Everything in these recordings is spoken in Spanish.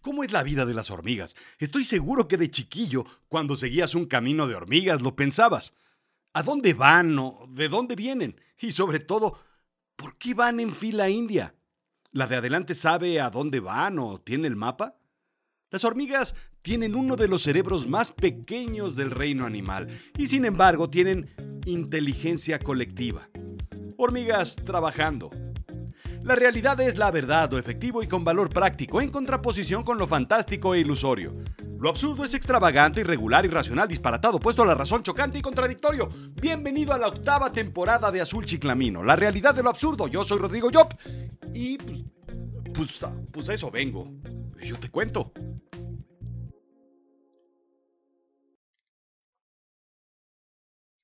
¿Cómo es la vida de las hormigas? Estoy seguro que de chiquillo, cuando seguías un camino de hormigas, lo pensabas. ¿A dónde van o de dónde vienen? Y sobre todo, ¿por qué van en fila india? ¿La de adelante sabe a dónde van o tiene el mapa? Las hormigas tienen uno de los cerebros más pequeños del reino animal y sin embargo tienen inteligencia colectiva. Hormigas trabajando, la realidad es la verdad, lo efectivo y con valor práctico, en contraposición con lo fantástico e ilusorio. Lo absurdo es extravagante, irregular, irracional, disparatado, puesto a la razón, chocante y contradictorio. Bienvenido a la octava temporada de Azul Chiclamino, la realidad de lo absurdo. Yo soy Rodrigo Job y pues, pues, pues eso vengo. Yo te cuento.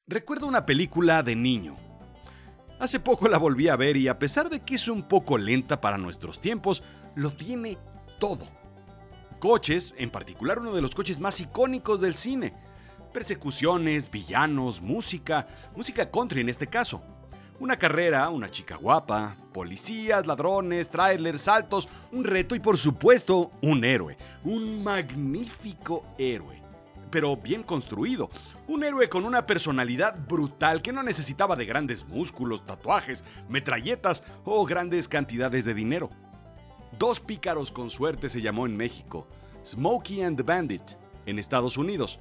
Recuerdo una película de niño Hace poco la volví a ver y a pesar de que es un poco lenta para nuestros tiempos, lo tiene todo. Coches, en particular uno de los coches más icónicos del cine. Persecuciones, villanos, música, música country en este caso. Una carrera, una chica guapa, policías, ladrones, trailers, saltos, un reto y por supuesto un héroe, un magnífico héroe pero bien construido. Un héroe con una personalidad brutal que no necesitaba de grandes músculos, tatuajes, metralletas o grandes cantidades de dinero. Dos pícaros con suerte se llamó en México, Smokey and the Bandit en Estados Unidos,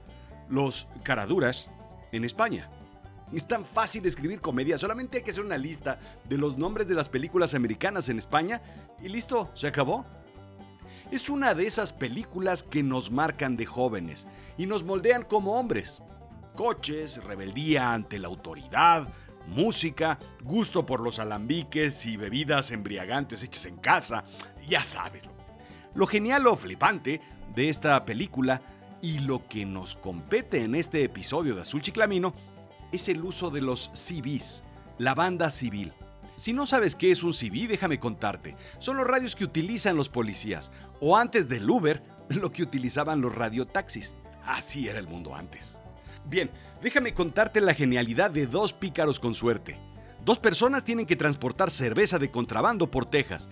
los Caraduras en España. Es tan fácil escribir comedia, solamente hay que hacer una lista de los nombres de las películas americanas en España y listo, se acabó. Es una de esas películas que nos marcan de jóvenes y nos moldean como hombres. Coches, rebeldía ante la autoridad, música, gusto por los alambiques y bebidas embriagantes hechas en casa, ya sabes. Lo genial o flipante de esta película y lo que nos compete en este episodio de Azul Chiclamino es el uso de los CVs, la banda civil. Si no sabes qué es un CV, déjame contarte. Son los radios que utilizan los policías, o antes del Uber, lo que utilizaban los radiotaxis. Así era el mundo antes. Bien, déjame contarte la genialidad de dos pícaros con suerte. Dos personas tienen que transportar cerveza de contrabando por Texas.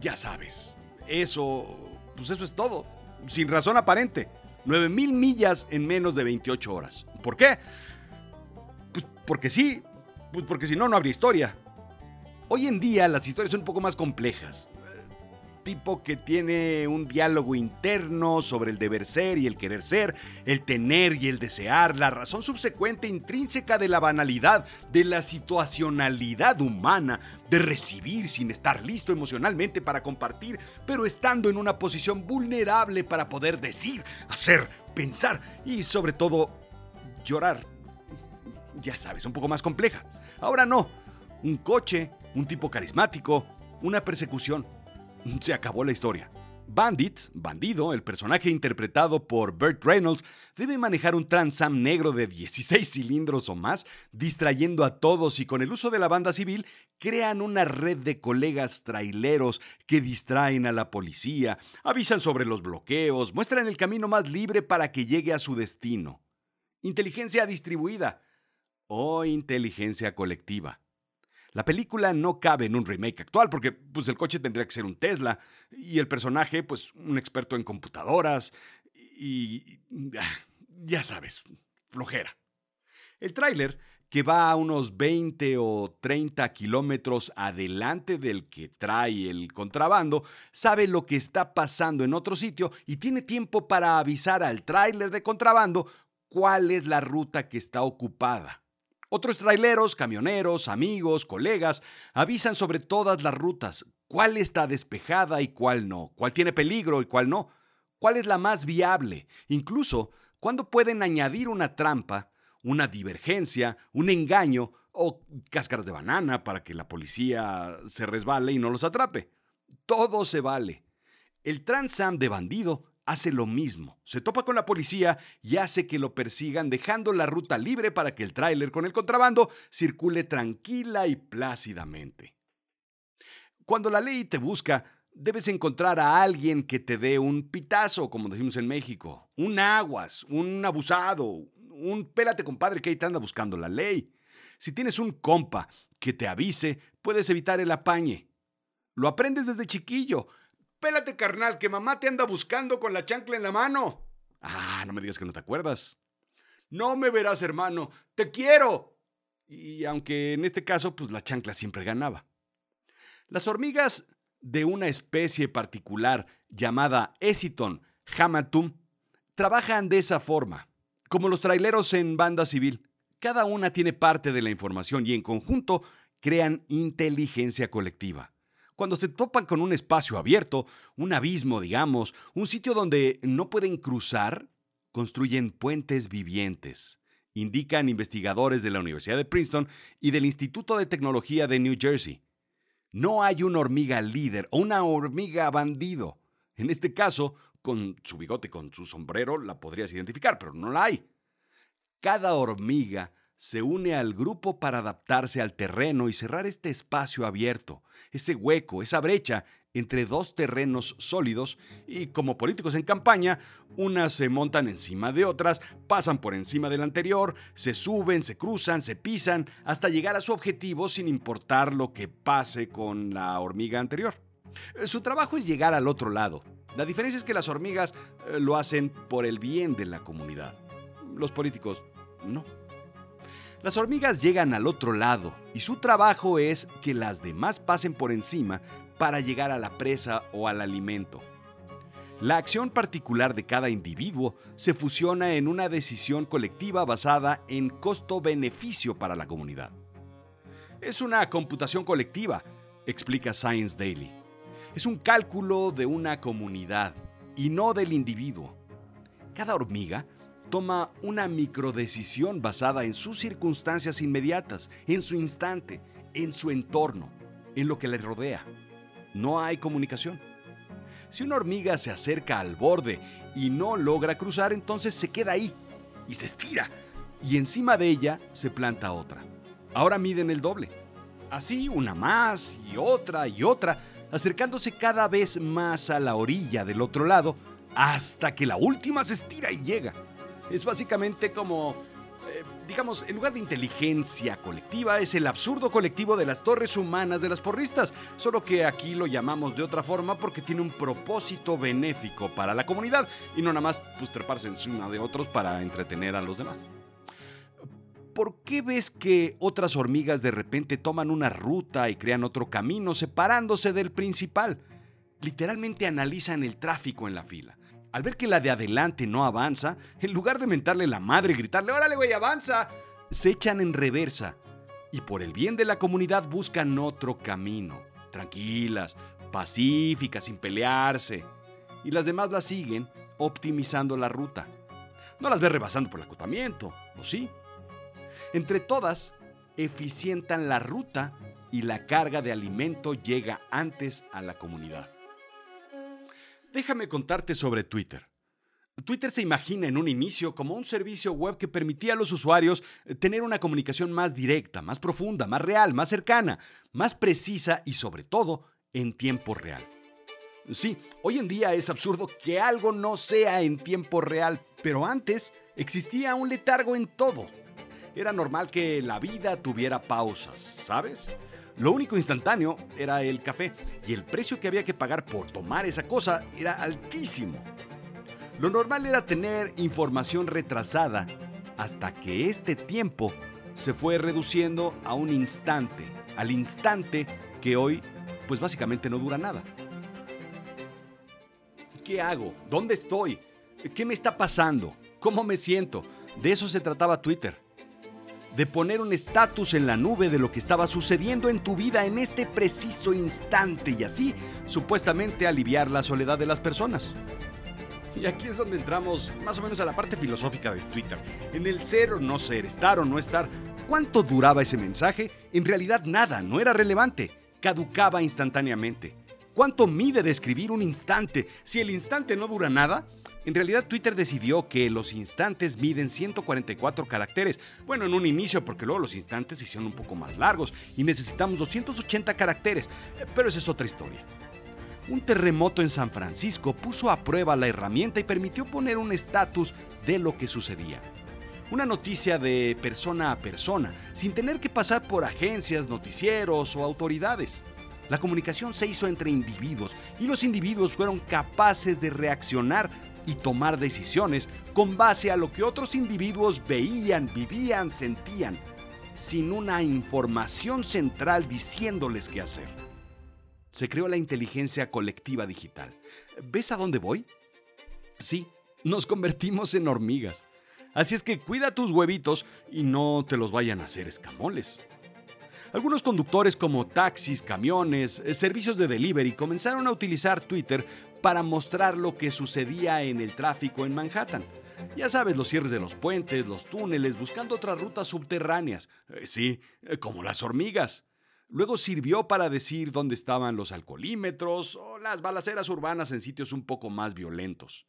Ya sabes, eso, pues eso es todo, sin razón aparente. 9000 millas en menos de 28 horas. ¿Por qué? Pues porque sí, pues porque si no, no habría historia. Hoy en día las historias son un poco más complejas. Tipo que tiene un diálogo interno sobre el deber ser y el querer ser, el tener y el desear, la razón subsecuente intrínseca de la banalidad, de la situacionalidad humana, de recibir sin estar listo emocionalmente para compartir, pero estando en una posición vulnerable para poder decir, hacer, pensar y sobre todo llorar. Ya sabes, un poco más compleja. Ahora no, un coche, un tipo carismático, una persecución. Se acabó la historia. Bandit, bandido, el personaje interpretado por Burt Reynolds, debe manejar un Trans Am negro de 16 cilindros o más, distrayendo a todos y con el uso de la banda civil crean una red de colegas traileros que distraen a la policía, avisan sobre los bloqueos, muestran el camino más libre para que llegue a su destino. Inteligencia distribuida o inteligencia colectiva. La película no cabe en un remake actual porque pues, el coche tendría que ser un Tesla y el personaje pues un experto en computadoras y... Ah, ya sabes, flojera. El tráiler, que va a unos 20 o 30 kilómetros adelante del que trae el contrabando, sabe lo que está pasando en otro sitio y tiene tiempo para avisar al tráiler de contrabando cuál es la ruta que está ocupada. Otros traileros, camioneros, amigos, colegas avisan sobre todas las rutas, cuál está despejada y cuál no, cuál tiene peligro y cuál no, cuál es la más viable, incluso cuándo pueden añadir una trampa, una divergencia, un engaño o cáscaras de banana para que la policía se resbale y no los atrape. Todo se vale. El Transam de bandido hace lo mismo. Se topa con la policía y hace que lo persigan dejando la ruta libre para que el tráiler con el contrabando circule tranquila y plácidamente. Cuando la ley te busca, debes encontrar a alguien que te dé un pitazo, como decimos en México, un aguas, un abusado, un pélate compadre que ahí te anda buscando la ley. Si tienes un compa que te avise, puedes evitar el apañe. Lo aprendes desde chiquillo Pélate, carnal, que mamá te anda buscando con la chancla en la mano. Ah, no me digas que no te acuerdas. No me verás, hermano. Te quiero. Y aunque en este caso, pues la chancla siempre ganaba. Las hormigas de una especie particular llamada Esiton hamatum trabajan de esa forma, como los traileros en banda civil. Cada una tiene parte de la información y en conjunto crean inteligencia colectiva. Cuando se topan con un espacio abierto, un abismo, digamos, un sitio donde no pueden cruzar, construyen puentes vivientes, indican investigadores de la Universidad de Princeton y del Instituto de Tecnología de New Jersey. No hay una hormiga líder o una hormiga bandido. En este caso, con su bigote, con su sombrero, la podrías identificar, pero no la hay. Cada hormiga se une al grupo para adaptarse al terreno y cerrar este espacio abierto, ese hueco, esa brecha entre dos terrenos sólidos y como políticos en campaña, unas se montan encima de otras, pasan por encima del anterior, se suben, se cruzan, se pisan, hasta llegar a su objetivo sin importar lo que pase con la hormiga anterior. Su trabajo es llegar al otro lado. La diferencia es que las hormigas eh, lo hacen por el bien de la comunidad. Los políticos no. Las hormigas llegan al otro lado y su trabajo es que las demás pasen por encima para llegar a la presa o al alimento. La acción particular de cada individuo se fusiona en una decisión colectiva basada en costo-beneficio para la comunidad. Es una computación colectiva, explica Science Daily. Es un cálculo de una comunidad y no del individuo. Cada hormiga toma una microdecisión basada en sus circunstancias inmediatas, en su instante, en su entorno, en lo que le rodea. No hay comunicación. Si una hormiga se acerca al borde y no logra cruzar, entonces se queda ahí y se estira. Y encima de ella se planta otra. Ahora miden el doble. Así una más y otra y otra, acercándose cada vez más a la orilla del otro lado, hasta que la última se estira y llega. Es básicamente como, eh, digamos, en lugar de inteligencia colectiva, es el absurdo colectivo de las torres humanas de las porristas, solo que aquí lo llamamos de otra forma porque tiene un propósito benéfico para la comunidad y no nada más pues, treparse encima de otros para entretener a los demás. ¿Por qué ves que otras hormigas de repente toman una ruta y crean otro camino separándose del principal? Literalmente analizan el tráfico en la fila. Al ver que la de adelante no avanza, en lugar de mentarle la madre y gritarle, órale güey, avanza, se echan en reversa y por el bien de la comunidad buscan otro camino, tranquilas, pacíficas, sin pelearse. Y las demás las siguen optimizando la ruta. No las ves rebasando por el acotamiento, ¿o sí? Entre todas, eficientan la ruta y la carga de alimento llega antes a la comunidad. Déjame contarte sobre Twitter. Twitter se imagina en un inicio como un servicio web que permitía a los usuarios eh, tener una comunicación más directa, más profunda, más real, más cercana, más precisa y sobre todo en tiempo real. Sí, hoy en día es absurdo que algo no sea en tiempo real, pero antes existía un letargo en todo. Era normal que la vida tuviera pausas, ¿sabes? Lo único instantáneo era el café y el precio que había que pagar por tomar esa cosa era altísimo. Lo normal era tener información retrasada hasta que este tiempo se fue reduciendo a un instante, al instante que hoy pues básicamente no dura nada. ¿Qué hago? ¿Dónde estoy? ¿Qué me está pasando? ¿Cómo me siento? De eso se trataba Twitter de poner un estatus en la nube de lo que estaba sucediendo en tu vida en este preciso instante y así supuestamente aliviar la soledad de las personas. Y aquí es donde entramos más o menos a la parte filosófica de Twitter. En el ser o no ser, estar o no estar. ¿Cuánto duraba ese mensaje? En realidad nada, no era relevante. Caducaba instantáneamente. ¿Cuánto mide describir un instante? Si el instante no dura nada, en realidad Twitter decidió que los instantes miden 144 caracteres. Bueno, en un inicio porque luego los instantes se hicieron un poco más largos y necesitamos 280 caracteres, eh, pero esa es otra historia. Un terremoto en San Francisco puso a prueba la herramienta y permitió poner un estatus de lo que sucedía. Una noticia de persona a persona, sin tener que pasar por agencias, noticieros o autoridades. La comunicación se hizo entre individuos y los individuos fueron capaces de reaccionar y tomar decisiones con base a lo que otros individuos veían, vivían, sentían, sin una información central diciéndoles qué hacer. Se creó la inteligencia colectiva digital. ¿Ves a dónde voy? Sí, nos convertimos en hormigas. Así es que cuida tus huevitos y no te los vayan a hacer escamoles. Algunos conductores como taxis, camiones, eh, servicios de delivery comenzaron a utilizar Twitter para mostrar lo que sucedía en el tráfico en Manhattan. Ya sabes, los cierres de los puentes, los túneles, buscando otras rutas subterráneas. Eh, sí, eh, como las hormigas. Luego sirvió para decir dónde estaban los alcoholímetros o las balaceras urbanas en sitios un poco más violentos.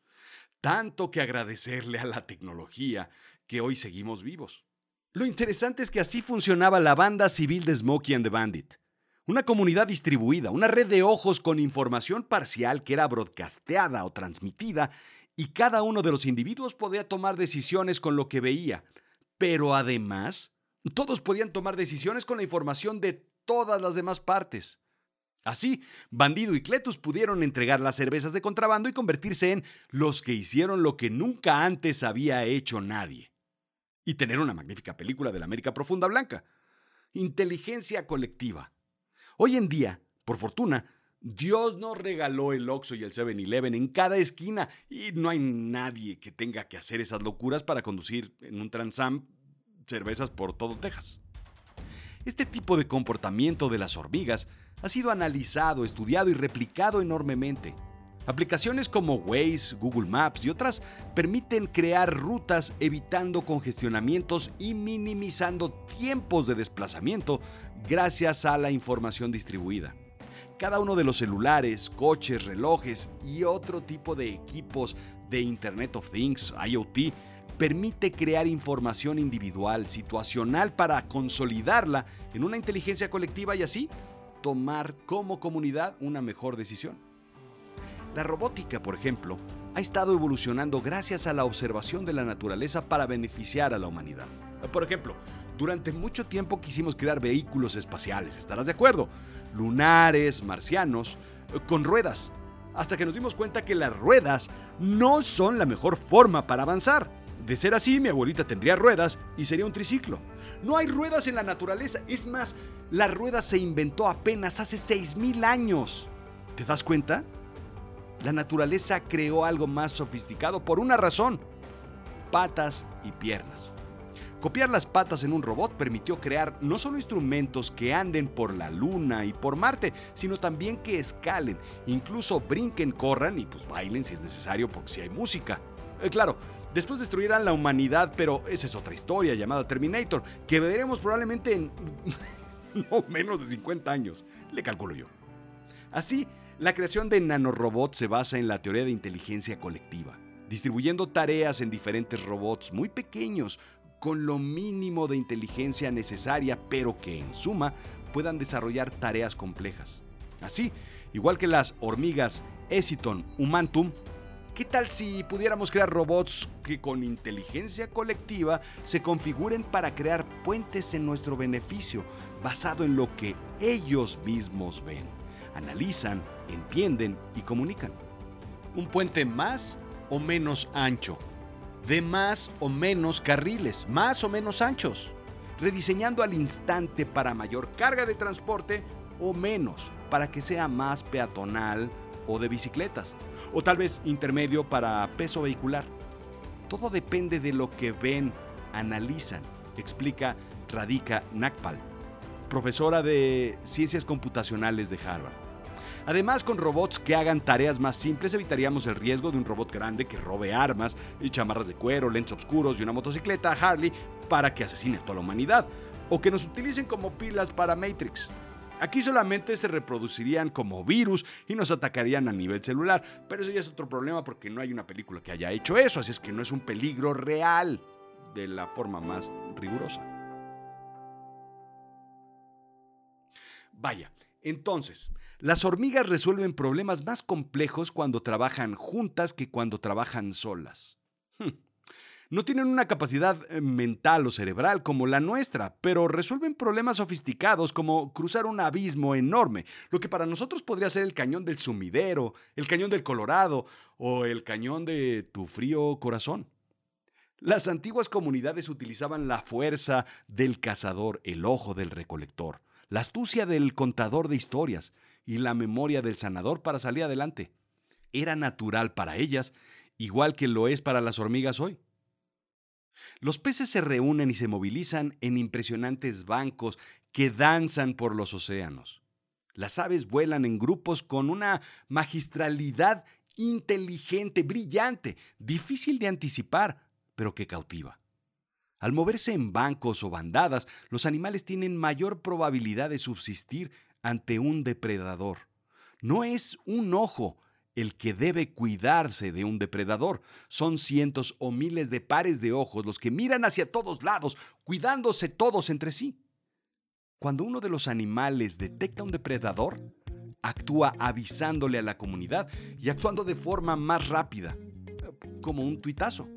Tanto que agradecerle a la tecnología que hoy seguimos vivos. Lo interesante es que así funcionaba la banda civil de Smokey and the Bandit. Una comunidad distribuida, una red de ojos con información parcial que era broadcasteada o transmitida y cada uno de los individuos podía tomar decisiones con lo que veía. Pero además, todos podían tomar decisiones con la información de todas las demás partes. Así, Bandido y Cletus pudieron entregar las cervezas de contrabando y convertirse en los que hicieron lo que nunca antes había hecho nadie y tener una magnífica película de la América Profunda Blanca. Inteligencia colectiva. Hoy en día, por fortuna, Dios nos regaló el Oxxo y el 7-Eleven en cada esquina y no hay nadie que tenga que hacer esas locuras para conducir en un Transam cervezas por todo Texas. Este tipo de comportamiento de las hormigas ha sido analizado, estudiado y replicado enormemente. Aplicaciones como Waze, Google Maps y otras permiten crear rutas evitando congestionamientos y minimizando tiempos de desplazamiento gracias a la información distribuida. Cada uno de los celulares, coches, relojes y otro tipo de equipos de Internet of Things, IoT, permite crear información individual, situacional para consolidarla en una inteligencia colectiva y así tomar como comunidad una mejor decisión. La robótica, por ejemplo, ha estado evolucionando gracias a la observación de la naturaleza para beneficiar a la humanidad. Por ejemplo, durante mucho tiempo quisimos crear vehículos espaciales, ¿estarás de acuerdo? Lunares, marcianos, con ruedas, hasta que nos dimos cuenta que las ruedas no son la mejor forma para avanzar. De ser así, mi abuelita tendría ruedas y sería un triciclo. No hay ruedas en la naturaleza, es más, la rueda se inventó apenas hace 6.000 años. ¿Te das cuenta? La naturaleza creó algo más sofisticado por una razón, patas y piernas. Copiar las patas en un robot permitió crear no solo instrumentos que anden por la Luna y por Marte, sino también que escalen, incluso brinquen, corran y pues bailen si es necesario porque si hay música. Eh, claro, después destruirán la humanidad, pero esa es otra historia llamada Terminator, que veremos probablemente en no menos de 50 años, le calculo yo. Así, la creación de nanorobots se basa en la teoría de inteligencia colectiva, distribuyendo tareas en diferentes robots muy pequeños, con lo mínimo de inteligencia necesaria, pero que en suma puedan desarrollar tareas complejas. Así, igual que las hormigas Esiton Humantum, ¿qué tal si pudiéramos crear robots que con inteligencia colectiva se configuren para crear puentes en nuestro beneficio, basado en lo que ellos mismos ven, analizan entienden y comunican. Un puente más o menos ancho, de más o menos carriles, más o menos anchos, rediseñando al instante para mayor carga de transporte o menos, para que sea más peatonal o de bicicletas, o tal vez intermedio para peso vehicular. Todo depende de lo que ven, analizan, explica Radika Nakpal, profesora de Ciencias Computacionales de Harvard. Además, con robots que hagan tareas más simples evitaríamos el riesgo de un robot grande que robe armas y chamarras de cuero, lentes oscuros y una motocicleta Harley para que asesine a toda la humanidad, o que nos utilicen como pilas para Matrix. Aquí solamente se reproducirían como virus y nos atacarían a nivel celular, pero eso ya es otro problema porque no hay una película que haya hecho eso, así es que no es un peligro real de la forma más rigurosa. Vaya, entonces, las hormigas resuelven problemas más complejos cuando trabajan juntas que cuando trabajan solas. Hmm. No tienen una capacidad eh, mental o cerebral como la nuestra, pero resuelven problemas sofisticados como cruzar un abismo enorme, lo que para nosotros podría ser el cañón del sumidero, el cañón del Colorado o el cañón de tu frío corazón. Las antiguas comunidades utilizaban la fuerza del cazador, el ojo del recolector, la astucia del contador de historias y la memoria del sanador para salir adelante. Era natural para ellas, igual que lo es para las hormigas hoy. Los peces se reúnen y se movilizan en impresionantes bancos que danzan por los océanos. Las aves vuelan en grupos con una magistralidad inteligente, brillante, difícil de anticipar, pero que cautiva. Al moverse en bancos o bandadas, los animales tienen mayor probabilidad de subsistir ante un depredador. No es un ojo, el que debe cuidarse de un depredador. Son cientos o miles de pares de ojos los que miran hacia todos lados, cuidándose todos entre sí. Cuando uno de los animales detecta un depredador, actúa avisándole a la comunidad y actuando de forma más rápida, como un tuitazo.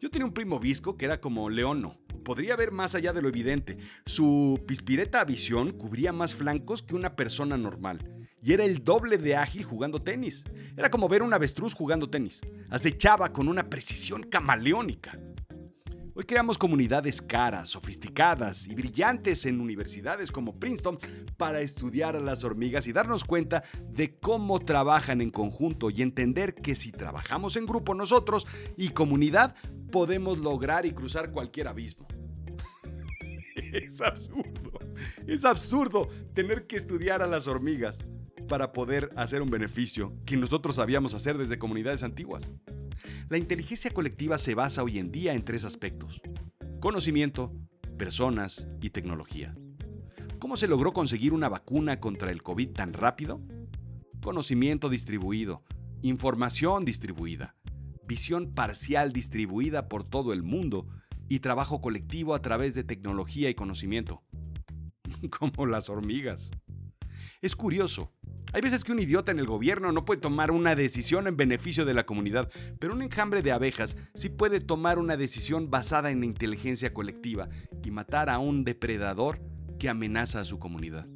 Yo tenía un primo visco que era como Leono. Podría ver más allá de lo evidente. Su pispireta visión cubría más flancos que una persona normal y era el doble de ágil jugando tenis. Era como ver un avestruz jugando tenis. Acechaba con una precisión camaleónica. Hoy creamos comunidades caras, sofisticadas y brillantes en universidades como Princeton para estudiar a las hormigas y darnos cuenta de cómo trabajan en conjunto y entender que si trabajamos en grupo nosotros y comunidad podemos lograr y cruzar cualquier abismo. es absurdo, es absurdo tener que estudiar a las hormigas para poder hacer un beneficio que nosotros sabíamos hacer desde comunidades antiguas. La inteligencia colectiva se basa hoy en día en tres aspectos. Conocimiento, personas y tecnología. ¿Cómo se logró conseguir una vacuna contra el COVID tan rápido? Conocimiento distribuido, información distribuida, visión parcial distribuida por todo el mundo y trabajo colectivo a través de tecnología y conocimiento. Como las hormigas. Es curioso, hay veces que un idiota en el gobierno no puede tomar una decisión en beneficio de la comunidad, pero un enjambre de abejas sí puede tomar una decisión basada en la inteligencia colectiva y matar a un depredador que amenaza a su comunidad.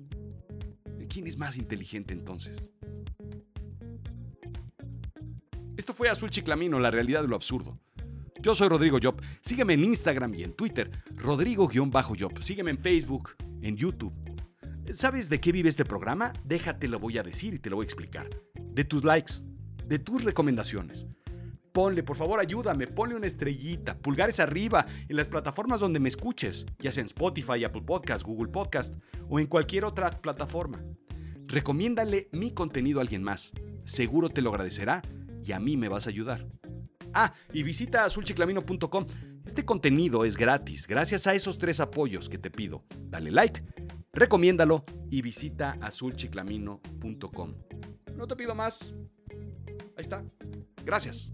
¿Quién es más inteligente entonces? Esto fue Azul Chiclamino, la realidad de lo absurdo. Yo soy Rodrigo Job. Sígueme en Instagram y en Twitter, Rodrigo-Job. Sígueme en Facebook, en YouTube ¿Sabes de qué vive este programa? Déjate lo voy a decir y te lo voy a explicar. De tus likes, de tus recomendaciones. Ponle, por favor, ayúdame, ponle una estrellita, pulgares arriba en las plataformas donde me escuches, ya sea en Spotify, Apple Podcast, Google Podcast o en cualquier otra plataforma. Recomiéndale mi contenido a alguien más. Seguro te lo agradecerá y a mí me vas a ayudar. Ah, y visita azulchiclamino.com. Este contenido es gratis, gracias a esos tres apoyos que te pido. Dale like Recomiéndalo y visita azulchiclamino.com. No te pido más. Ahí está. Gracias.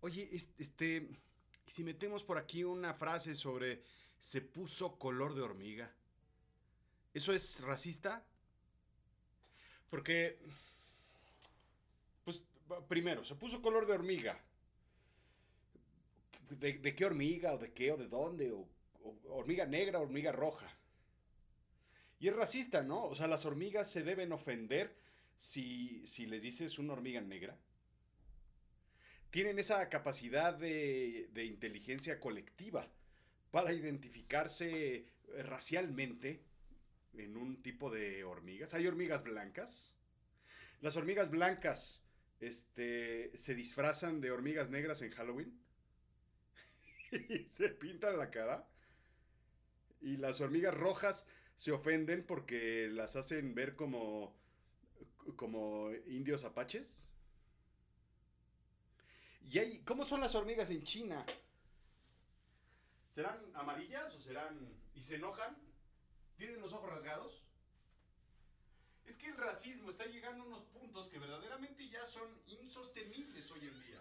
Oye, este, si metemos por aquí una frase sobre se puso color de hormiga. ¿Eso es racista? Porque, pues, primero, se puso color de hormiga. ¿De, qué hormiga o de qué o de dónde? O, hormiga negra, hormiga roja. Y es racista, ¿no? O sea, las hormigas se deben ofender si, si les dices una hormiga negra. Tienen esa capacidad de, de inteligencia colectiva para identificarse eh, racialmente en un tipo de hormigas. Hay hormigas blancas. Las hormigas blancas este, se disfrazan de hormigas negras en Halloween. y se pintan la cara. Y las hormigas rojas se ofenden porque las hacen ver como, como indios apaches. ¿Y hay, cómo son las hormigas en China? ¿Serán amarillas o serán... y se enojan? ¿Tienen los ojos rasgados? Es que el racismo está llegando a unos puntos que verdaderamente ya son insostenibles hoy en día.